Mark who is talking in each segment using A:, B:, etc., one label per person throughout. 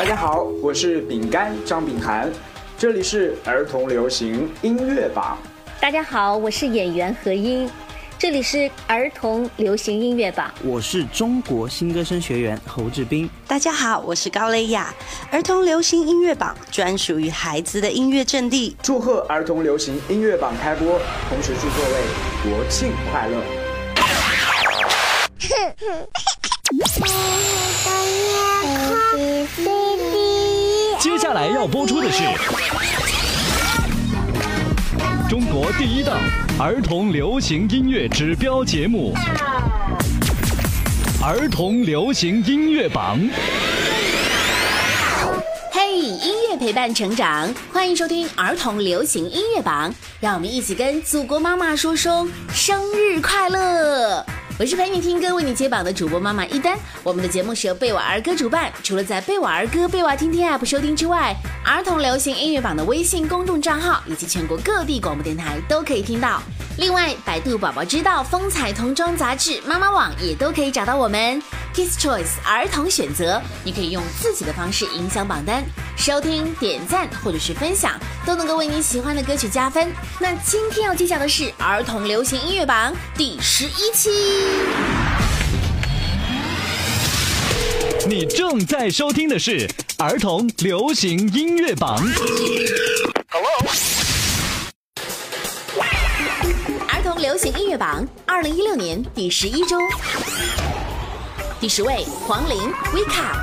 A: 大家好，我是饼干张炳涵，这里是儿童流行音乐榜。
B: 大家好，我是演员何英，这里是儿童流行音乐榜。
C: 我是中国新歌声学员侯志斌。
D: 大家好，我是高蕾雅，儿童流行音乐榜专属于孩子的音乐阵地。
A: 祝贺儿童流行音乐榜开播，同时祝各位国庆快乐。
E: 接 接下来要播出的是中国第一档儿童流行音乐指标节目《儿童流行音乐榜》。
F: 嘿，音乐陪伴成长，欢迎收听《儿童流行音乐榜》，让我们一起跟祖国妈妈说声生日快乐！我是陪你听歌、为你接榜的主播妈妈一丹。我们的节目是由贝瓦儿歌主办，除了在贝瓦儿歌、贝瓦听听 App 收听之外，儿童流行音乐榜的微信公众账号以及全国各地广播电台都可以听到。另外，百度宝宝知道、风采童装杂志、妈妈网也都可以找到我们。Kids Choice 儿童选择，你可以用自己的方式影响榜单，收听、点赞或者是分享，都能够为你喜欢的歌曲加分。那今天要揭晓的是儿童流行音乐榜第十一期。
E: 你正在收听的是儿童流行音乐榜。
F: 儿童流行音乐榜二零一六年第十一周，第十位黄龄《Wake Up》。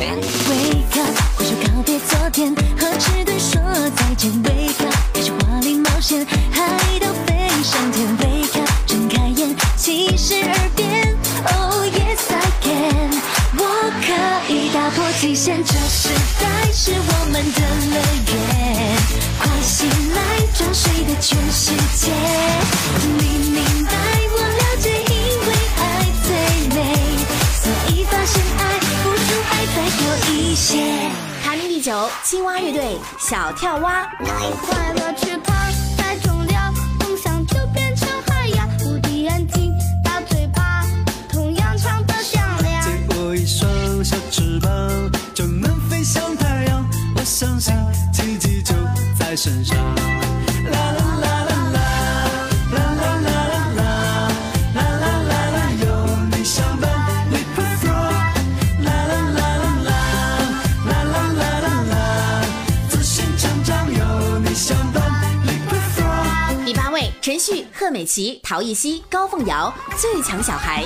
G: Wake up，挥手告别昨天，和迟钝说再见。Wake up，开始华丽冒险，海
F: 盗青蛙乐队小跳蛙。
H: 快乐
F: 美琪、陶艺希、高凤瑶，《最强小孩》。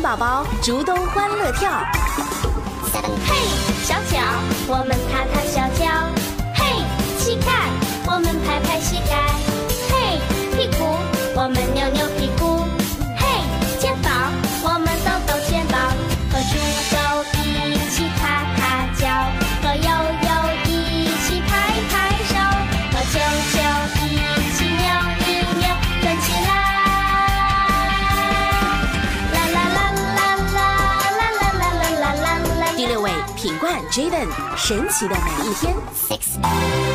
F: 宝宝，《竹东欢乐跳》。
H: 嘿，小脚，我们踏踏小脚。嘿，膝盖，我们拍拍膝盖。嘿，屁股，我们
F: Jaden，《神奇的每一天》。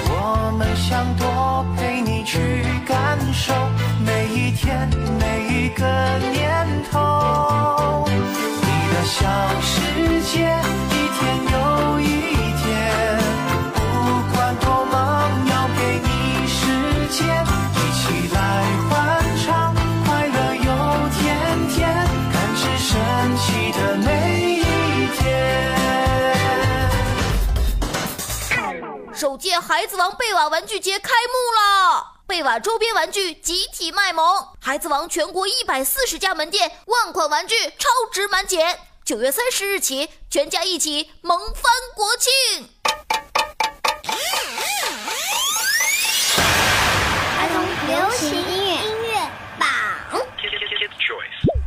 I: 我们想多陪你去感受每一天每一个念头，你的小世界一天
H: 届孩子王贝瓦玩具节开幕了！贝瓦周边玩具集体卖萌，孩子王全国一百四十家门店，万款玩具超值满减。九月三十日起，全家一起萌翻国庆！儿童流行音乐音乐榜。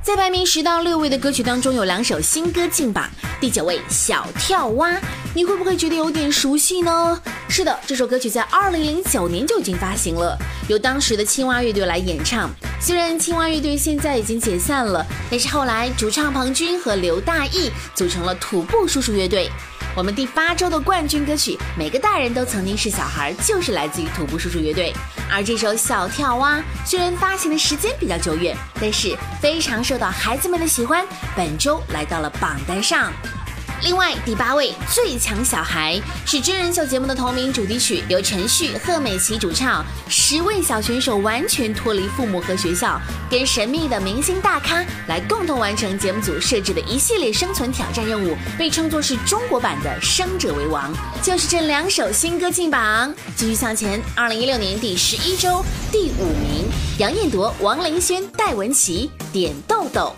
F: 在排名十到六位的歌曲当中，有两首新歌进榜。第九位，小跳蛙，你会不会觉得有点熟悉呢？是的，这首歌曲在二零零九年就已经发行了，由当时的青蛙乐队来演唱。虽然青蛙乐队现在已经解散了，但是后来主唱庞军和刘大义组成了土布叔叔乐队。我们第八周的冠军歌曲《每个大人都曾经是小孩》就是来自于土布叔叔乐队。而这首《小跳蛙》虽然发行的时间比较久远，但是非常受到孩子们的喜欢，本周来到了榜单上。另外，第八位《最强小孩》是真人秀节目的同名主题曲，由陈旭、贺美琪主唱。十位小选手完全脱离父母和学校，跟神秘的明星大咖来共同完成节目组设置的一系列生存挑战任务，被称作是中国版的《生者为王》。就是这两首新歌进榜，继续向前。二零一六年第十一周第五名，杨彦铎、王林轩、戴文琪《点豆豆》。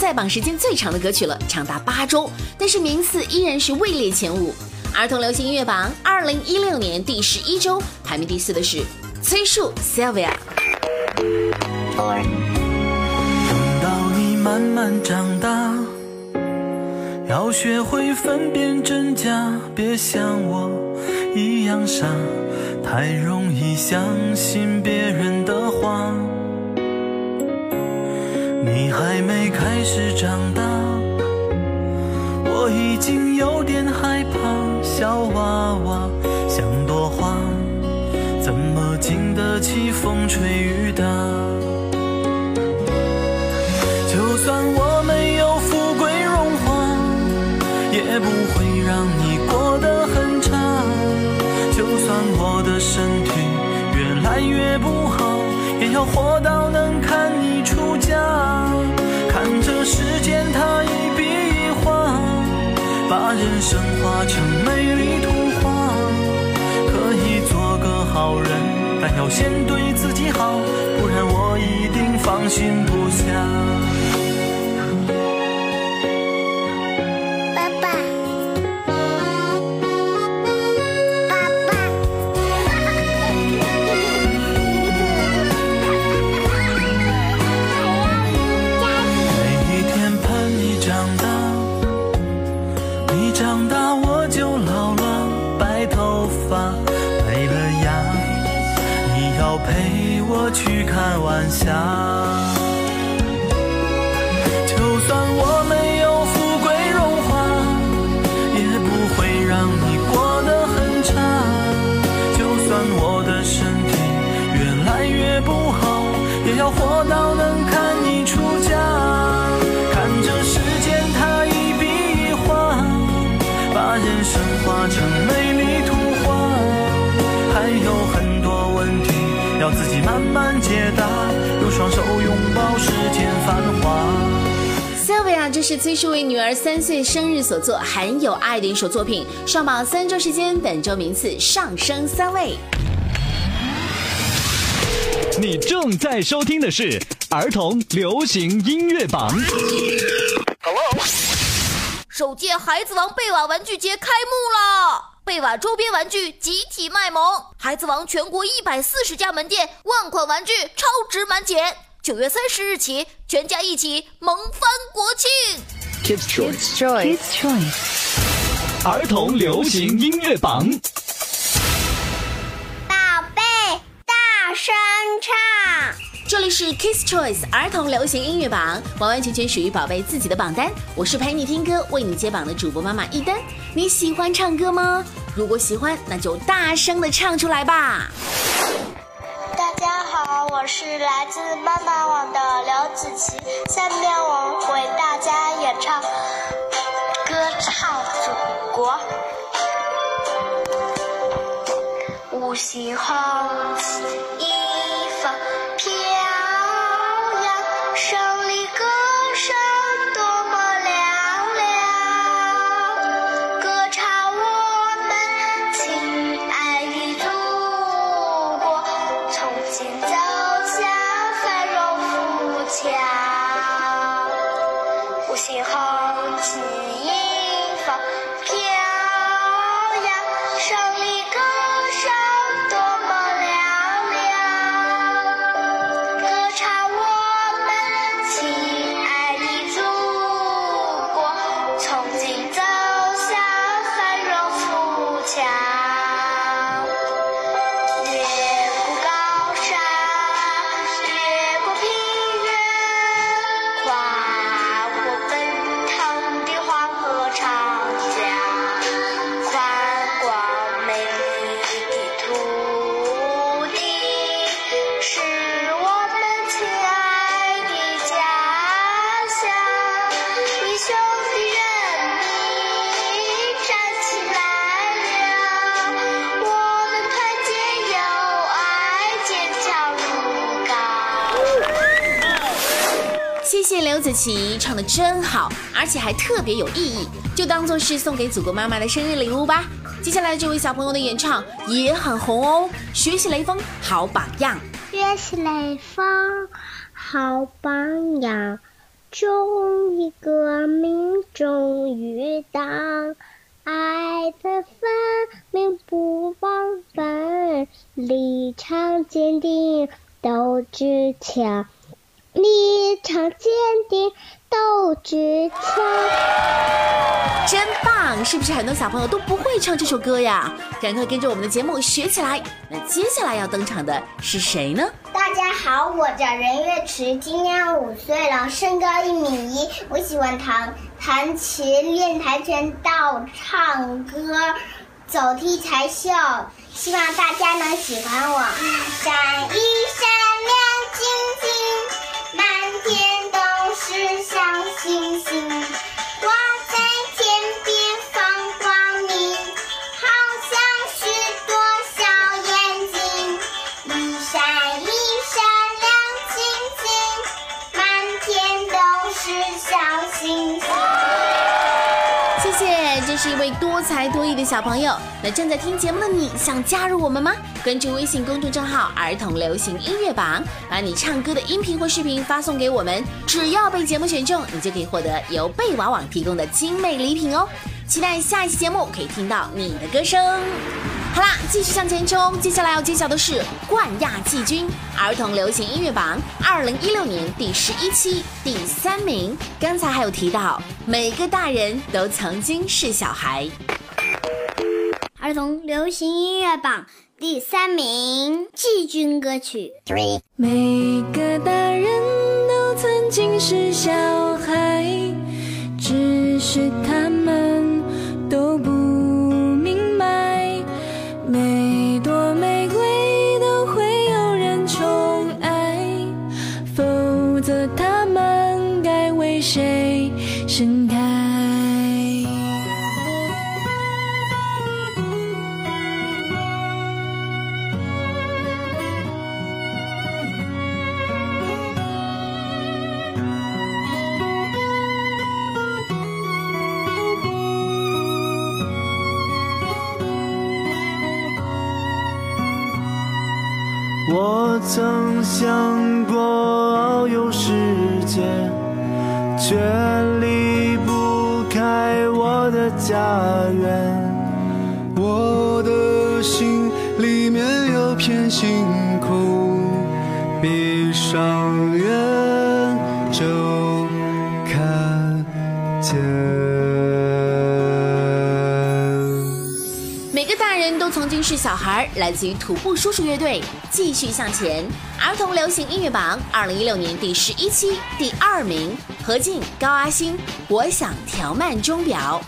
F: 在榜时间最长的歌曲了，长达八周，但是名次依然是位列前五。儿童流行音乐榜二零一六年第十一周排名第四的是崔树 Sylvia。
J: 等到你慢慢长大，要学会分辨真假，别像我一样傻，太容易相信别人开始长大，我已经有点害怕。小娃娃像朵花，怎么经得起风吹雨打？把人生画成美丽图画。可以做个好人，但要先对自己好，不然我一定放心不下。陪我去看晚霞。就算我没有富贵荣华，也不会让你过得很差。就算我的身体越来越不好，也要活到能看你出嫁。看这世间它一笔一划，把人生画成要自己慢慢解答，用双手拥抱世间繁华。
F: Sylvia，这是崔树为女儿三岁生日所作，很有爱的一首作品。上榜三周时间，本周名次上升三位。
E: 你正在收听的是儿童流行音乐榜。
K: 首届孩子王贝瓦玩具节开幕了！贝瓦周边玩具集体卖萌，孩子王全国一百四十家门店，万款玩具超值满减。九月三十日起，全家一起萌翻国庆
A: ！Kids Choice，Kids Choice
E: 儿童流行音乐榜，
L: 宝贝大，
M: 声唱。
F: 是 Kiss Choice 儿童流行音乐榜，完完全全属于宝贝自己的榜单。我是陪你听歌、为你接榜的主播妈妈一丹。你喜欢唱歌吗？如果喜欢，那就大声的唱出来吧。
M: 大家好，我是来自妈妈网的刘子琪，下面我为大家演唱《歌唱祖国》。五星红旗上。
F: 谢谢刘子琪，唱的真好，而且还特别有意义，就当做是送给祖国妈妈的生日礼物吧。接下来这位小朋友的演唱也很红哦，学习雷锋好榜样。
M: 学习雷锋好榜样，忠于革命忠于党，爱的分明不忘本，立场坚定斗志强，立场坚定斗志强。
F: 真棒！是不是很多小朋友都不会唱这首歌呀？赶快跟着我们的节目学起来。那接下来要登场的是谁呢？
M: 大家好，我叫任月池，今年五岁了，身高一米一。我喜欢弹弹琴、练跆拳道、唱歌、走踢才秀，希望大家能喜欢我。闪一闪亮晶晶，小星星，挂真，是
F: 一位多才多艺的小朋友。那正在听节目的你，想加入我们吗？关注微信公众账号“儿童流行音乐榜”，把你唱歌的音频或视频发送给我们，只要被节目选中，你就可以获得由贝娃网提供的精美礼品哦。期待下一期节目可以听到你的歌声。好啦，继续向前冲，接下来要揭晓的是冠亚季军儿童流行音乐榜二零一六年第十一期第三名。刚才还有提到，每个大人都曾经是小孩。
M: 儿童流行音乐榜第三名季军歌曲。
G: 每个大人都曾经是小孩，只是他
A: 我曾想过遨游世界，却离不开我的家园。我的心里面有片星
F: 小孩》来自于徒步叔叔乐队，《继续向前》儿童流行音乐榜二零一六年第十一期第二名，何静、高阿星，《我想调慢钟表》。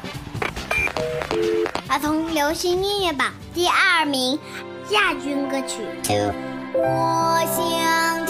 L: 儿童流行音乐榜第二名，亚军歌曲。我想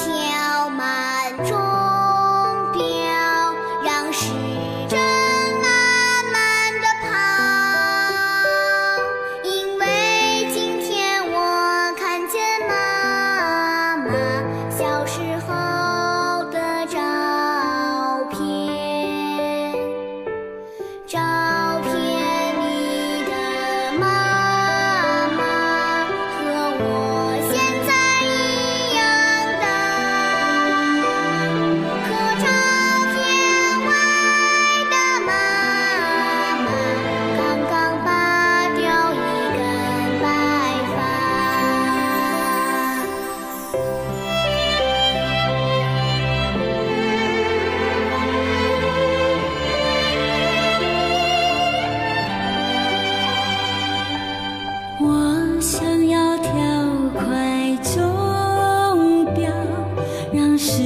L: 时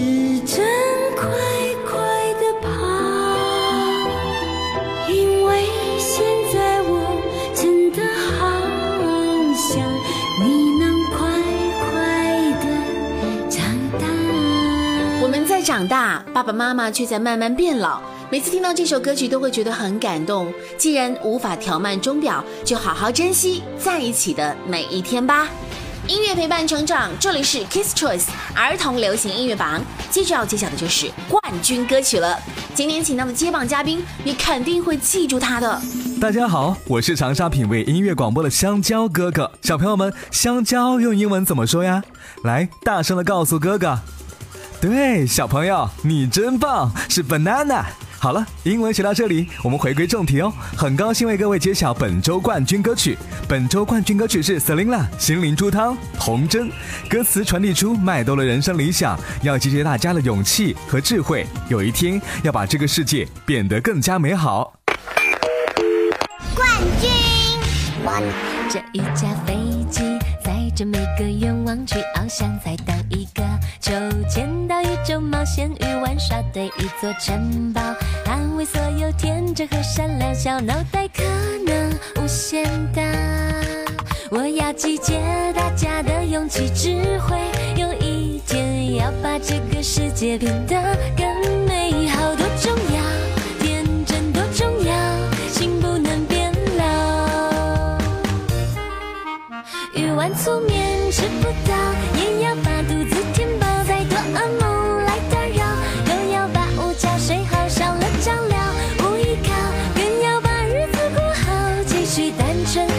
L: 针
G: 快快的跑，因为现在我真的好想你能快快的长大。
F: 我们在长大，爸爸妈妈却在慢慢变老。每次听到这首歌曲，都会觉得很感动。既然无法调慢钟表，就好好珍惜在一起的每一天吧。音乐陪伴成长，这里是 Kiss Choice 儿童流行音乐榜。接着要揭晓的就是冠军歌曲了。今天请到的接榜嘉宾，你肯定会记住他的。
N: 大家好，我是长沙品味音乐广播的香蕉哥哥。小朋友们，香蕉用英文怎么说呀？来，大声的告诉哥哥。对，小朋友，你真棒，是 banana。好了，英文学到这里，我们回归正题哦。很高兴为各位揭晓本周冠军歌曲。本周冠军歌曲是 Selina《心灵猪汤》童真，歌词传递出麦兜的人生理想，要集结大家的勇气和智慧，有一天要把这个世界变得更加美好。
L: 冠军。
G: 这一架飞机载着每个愿去翱翔，再当一个秋千到宇宙冒险与玩耍对一座城堡，安慰所有天真和善良小脑袋，可能无限大。我要集结大家的勇气智慧，有一天要把这个世界变得更美好，碗粗面吃不到，也要把肚子填饱，再多噩梦来打扰，又要把午觉睡好，少了照料。不依靠，更要把日子过好，继续单纯。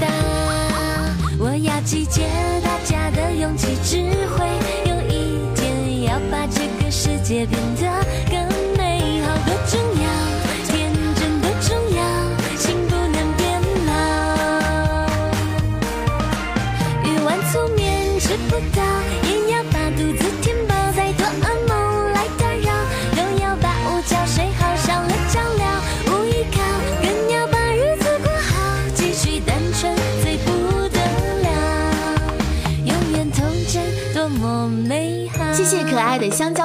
G: 限大。我要集结大家的勇气智慧，有一天要把这个世界变得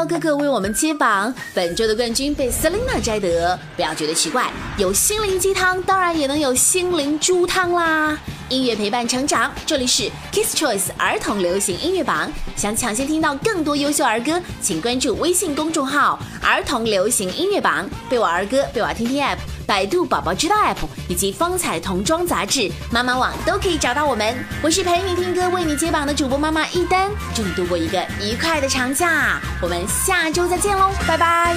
F: 哥哥为我们揭榜，本周的冠军被 Selina 摘得。不要觉得奇怪，有心灵鸡汤，当然也能有心灵猪汤啦。音乐陪伴成长，这里是 Kiss Choice 儿童流行音乐榜。想抢先听到更多优秀儿歌，请关注微信公众号“儿童流行音乐榜”，贝瓦儿歌、贝瓦听听 App、百度宝宝知道 App 以及风采童装杂志、妈妈网都可以找到我们。我是陪你听歌、为你接榜的主播妈妈一丹，祝你度过一个愉快的长假。我们下周再见喽，拜拜。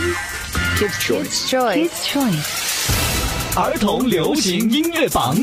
O: Kids Choice。
P: Kids Choice。
E: 儿童流行音乐榜。